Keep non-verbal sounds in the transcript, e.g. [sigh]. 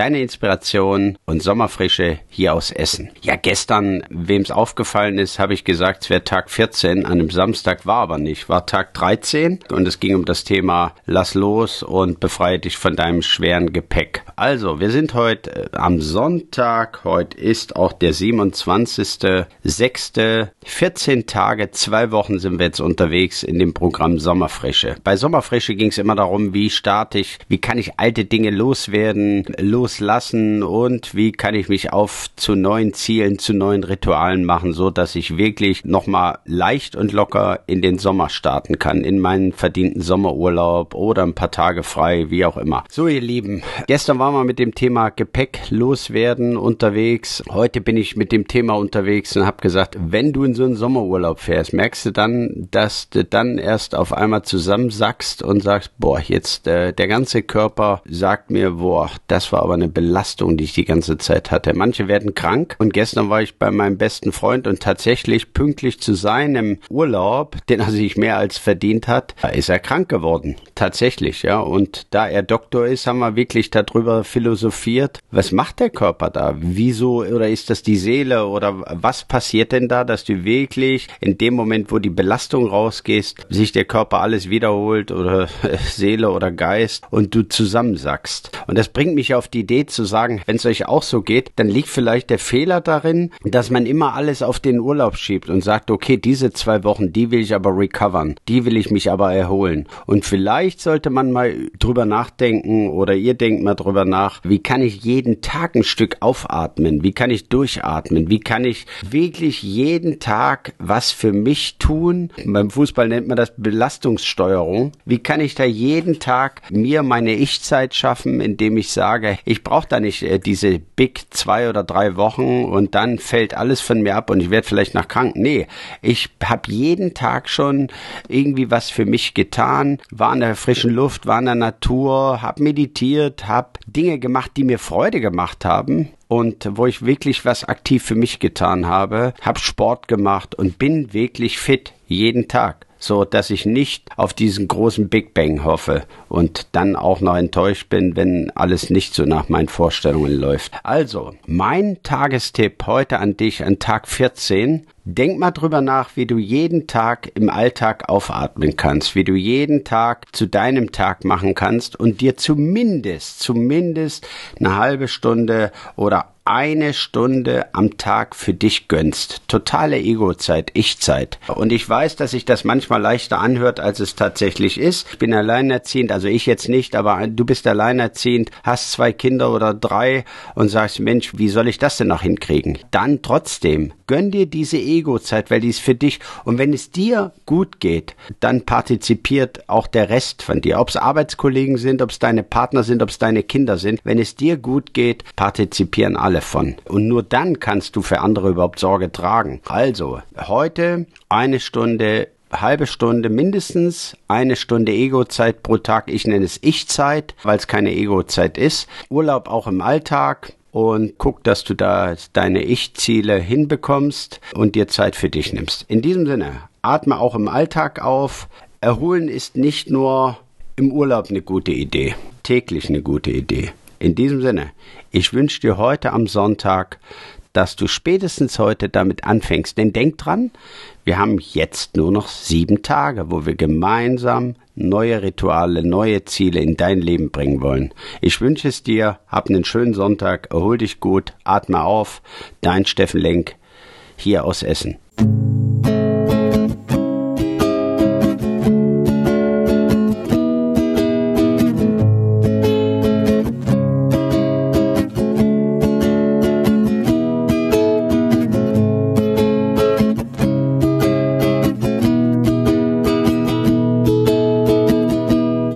Deine Inspiration und Sommerfrische hier aus Essen. Ja, gestern, wem es aufgefallen ist, habe ich gesagt, es wäre Tag 14. An einem Samstag war aber nicht, war Tag 13 und es ging um das Thema Lass los und befreie dich von deinem schweren Gepäck. Also, wir sind heute äh, am Sonntag. Heute ist auch der 27.06. 14 Tage, zwei Wochen sind wir jetzt unterwegs in dem Programm Sommerfrische. Bei Sommerfrische ging es immer darum, wie starte ich, wie kann ich alte Dinge loswerden, loslassen und wie kann ich mich auf zu neuen Zielen, zu neuen Ritualen machen, so dass ich wirklich nochmal leicht und locker in den Sommer starten kann, in meinen verdienten Sommerurlaub oder ein paar Tage frei, wie auch immer. So, ihr Lieben, gestern waren wir mit dem Thema Gepäck loswerden unterwegs. Heute bin ich mit dem Thema unterwegs und habe gesagt, wenn du in so einen Sommerurlaub fährst, merkst du dann, dass du dann erst auf einmal zusammensackst und sagst, boah, jetzt äh, der ganze Körper sagt mir, boah, das war aber eine Belastung, die ich die ganze Zeit hatte. Manche werden krank und gestern war ich bei meinem besten Freund und tatsächlich pünktlich zu seinem Urlaub, den er sich mehr als verdient hat, ist er krank geworden. Tatsächlich, ja. Und da er Doktor ist, haben wir wirklich darüber philosophiert. Was macht der Körper da? Wieso oder ist das die Seele oder was passiert denn da, dass du wirklich in dem Moment, wo die Belastung rausgehst, sich der Körper alles wiederholt oder [laughs] Seele oder Geist und du zusammensackst? Und das bringt mich auf die Idee zu sagen, wenn es euch auch so geht, dann liegt vielleicht der Fehler darin, dass man immer alles auf den Urlaub schiebt und sagt, okay, diese zwei Wochen, die will ich aber recovern, die will ich mich aber erholen. Und vielleicht sollte man mal drüber nachdenken oder ihr denkt mal drüber nach, wie kann ich jeden Tag ein Stück aufatmen? Wie kann ich durchatmen? Wie kann ich wirklich jeden Tag was für mich tun? Beim Fußball nennt man das Belastungssteuerung. Wie kann ich da jeden Tag mir meine Ich-Zeit schaffen, indem ich sage, ich brauche da nicht äh, diese Big zwei oder drei Wochen und dann fällt alles von mir ab und ich werde vielleicht nach krank. Nee, ich habe jeden Tag schon irgendwie was für mich getan, war in der frischen Luft, war in der Natur, habe meditiert, habe Dinge gemacht, die mir Freude gemacht haben und wo ich wirklich was aktiv für mich getan habe, habe Sport gemacht und bin wirklich fit jeden Tag so dass ich nicht auf diesen großen Big Bang hoffe und dann auch noch enttäuscht bin, wenn alles nicht so nach meinen Vorstellungen läuft. Also, mein Tagestipp heute an dich an Tag 14. Denk mal drüber nach, wie du jeden Tag im Alltag aufatmen kannst, wie du jeden Tag zu deinem Tag machen kannst und dir zumindest, zumindest eine halbe Stunde oder eine Stunde am Tag für dich gönnst. Totale Ego-Zeit, Ich-Zeit. Und ich weiß, dass sich das manchmal leichter anhört, als es tatsächlich ist. Ich bin alleinerziehend, also ich jetzt nicht, aber du bist alleinerziehend, hast zwei Kinder oder drei und sagst, Mensch, wie soll ich das denn noch hinkriegen? Dann trotzdem, gönn dir diese Ego-Zeit, weil die ist für dich. Und wenn es dir gut geht, dann partizipiert auch der Rest von dir. Ob es Arbeitskollegen sind, ob es deine Partner sind, ob es deine Kinder sind. Wenn es dir gut geht, partizipieren alle von. Und nur dann kannst du für andere überhaupt Sorge tragen. Also, heute eine Stunde halbe Stunde mindestens, eine Stunde Ego-Zeit pro Tag. Ich nenne es Ich-Zeit, weil es keine Ego-Zeit ist. Urlaub auch im Alltag und guck, dass du da deine Ich-Ziele hinbekommst und dir Zeit für dich nimmst. In diesem Sinne, atme auch im Alltag auf. Erholen ist nicht nur im Urlaub eine gute Idee, täglich eine gute Idee. In diesem Sinne, ich wünsche dir heute am Sonntag, dass du spätestens heute damit anfängst. Denn denk dran, wir haben jetzt nur noch sieben Tage, wo wir gemeinsam neue Rituale, neue Ziele in dein Leben bringen wollen. Ich wünsche es dir, hab einen schönen Sonntag, erhol dich gut, atme auf, dein Steffen Lenk hier aus Essen.